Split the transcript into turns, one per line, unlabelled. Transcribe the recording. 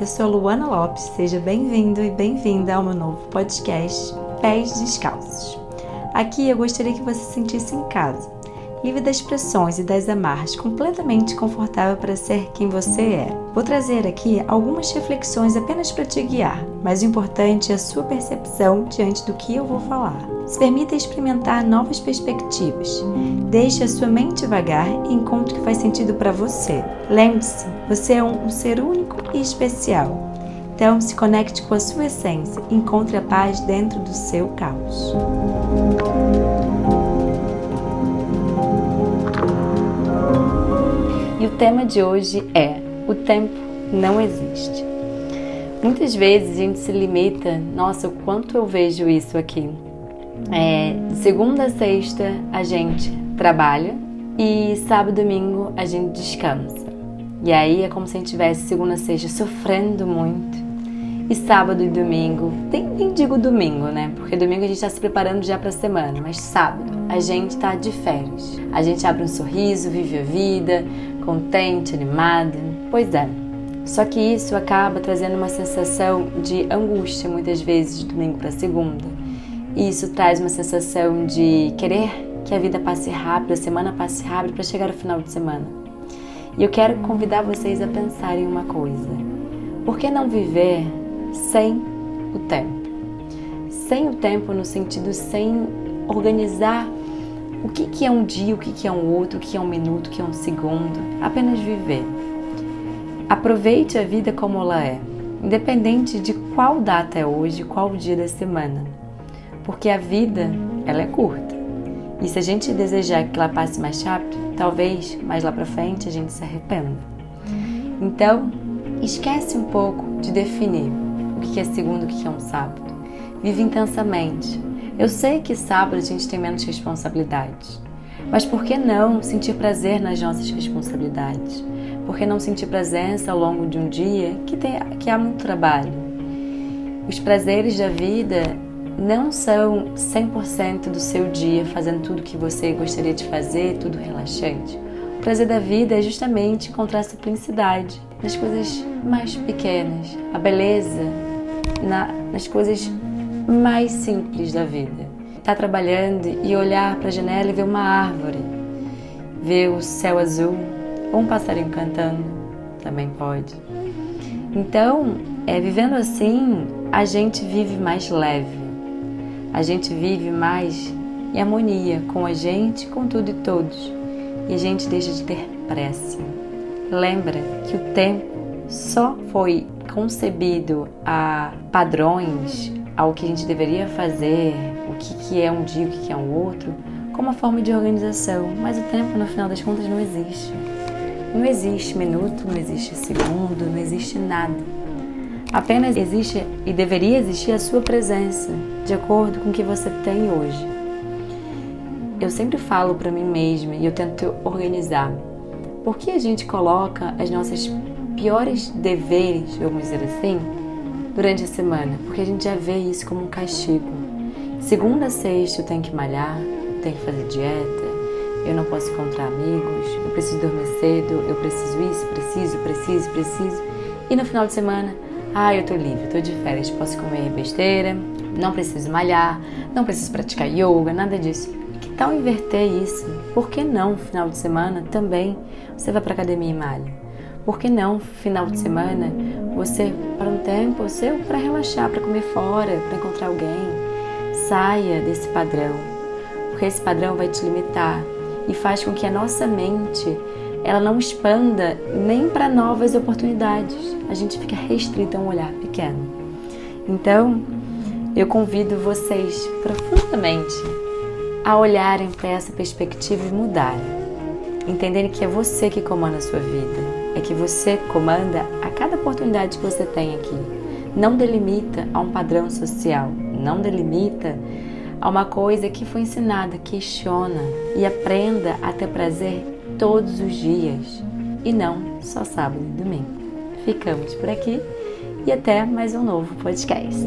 eu sou Luana Lopes, seja bem-vindo e bem-vinda ao meu novo podcast Pés Descalços. Aqui eu gostaria que você se sentisse em casa, livre das pressões e das amarras, completamente confortável para ser quem você é. Vou trazer aqui algumas reflexões apenas para te guiar, mas o importante é a sua percepção diante do que eu vou falar. Se permita experimentar novas perspectivas. Deixe a sua mente vagar e encontre o que faz sentido para você. Lembre-se, você é um, um ser único e especial. Então, se conecte com a sua essência encontre a paz dentro do seu caos. E o tema de hoje é: o tempo não existe. Muitas vezes a gente se limita, nossa, o quanto eu vejo isso aqui. É, segunda a sexta a gente trabalha e sábado e domingo a gente descansa. E aí é como se a gente tivesse segunda a sexta sofrendo muito e sábado e domingo, nem, nem digo domingo, né? Porque domingo a gente está se preparando já para a semana, mas sábado a gente está de férias. A gente abre um sorriso, vive a vida, contente, animado. Pois é. Só que isso acaba trazendo uma sensação de angústia muitas vezes de domingo para segunda e isso traz uma sensação de querer que a vida passe rápido, a semana passe rápido para chegar ao final de semana. E eu quero convidar vocês a pensarem uma coisa: por que não viver sem o tempo? Sem o tempo, no sentido sem organizar o que, que é um dia, o que, que é um outro, o que é um minuto, o que é um segundo. Apenas viver. Aproveite a vida como ela é, independente de qual data é hoje, qual dia da semana porque a vida ela é curta. E se a gente desejar que ela passe mais rápido, talvez mais lá para frente a gente se arrependa. Então, esquece um pouco de definir o que é segundo, o que é um sábado. Vive intensamente. Eu sei que sábado a gente tem menos responsabilidades, mas por que não sentir prazer nas nossas responsabilidades? Por que não sentir presença ao longo de um dia que, tem, que há muito trabalho? Os prazeres da vida não são 100% do seu dia fazendo tudo que você gostaria de fazer, tudo relaxante. O prazer da vida é justamente encontrar simplicidade nas coisas mais pequenas, a beleza na, nas coisas mais simples da vida. Estar tá trabalhando e olhar para a janela e ver uma árvore, ver o céu azul ou um passarinho cantando, também pode. Então, é, vivendo assim, a gente vive mais leve a gente vive mais em harmonia com a gente, com tudo e todos, e a gente deixa de ter pressa. Lembra que o tempo só foi concebido a padrões, ao que a gente deveria fazer, o que, que é um dia, o que, que é um outro, como uma forma de organização, mas o tempo, no final das contas, não existe. Não existe minuto, não existe segundo, não existe nada. Apenas existe e deveria existir a sua presença, de acordo com o que você tem hoje. Eu sempre falo para mim mesma e eu tento organizar. Por que a gente coloca as nossas piores deveres, vamos dizer assim, durante a semana? Porque a gente já vê isso como um castigo. Segunda a sexta eu tenho que malhar, tenho que fazer dieta, eu não posso encontrar amigos, eu preciso dormir cedo, eu preciso isso, preciso, preciso, preciso. E no final de semana ah, eu tô livre, tô de férias, posso comer besteira, não preciso malhar, não preciso praticar yoga, nada disso. Que tal inverter isso? Por que não, final de semana, também você vai pra academia e malha? Por que não, final de semana, você para um tempo seu para relaxar, para comer fora, para encontrar alguém? Saia desse padrão, porque esse padrão vai te limitar e faz com que a nossa mente ela não expanda nem para novas oportunidades. A gente fica restrito a um olhar pequeno. Então, eu convido vocês profundamente a olharem para essa perspectiva e mudarem. Entenderem que é você que comanda a sua vida, é que você comanda a cada oportunidade que você tem aqui. Não delimita a um padrão social, não delimita a uma coisa que foi ensinada, questiona e aprenda a ter prazer todos os dias e não só sábado e domingo. Ficamos por aqui e até mais um novo podcast.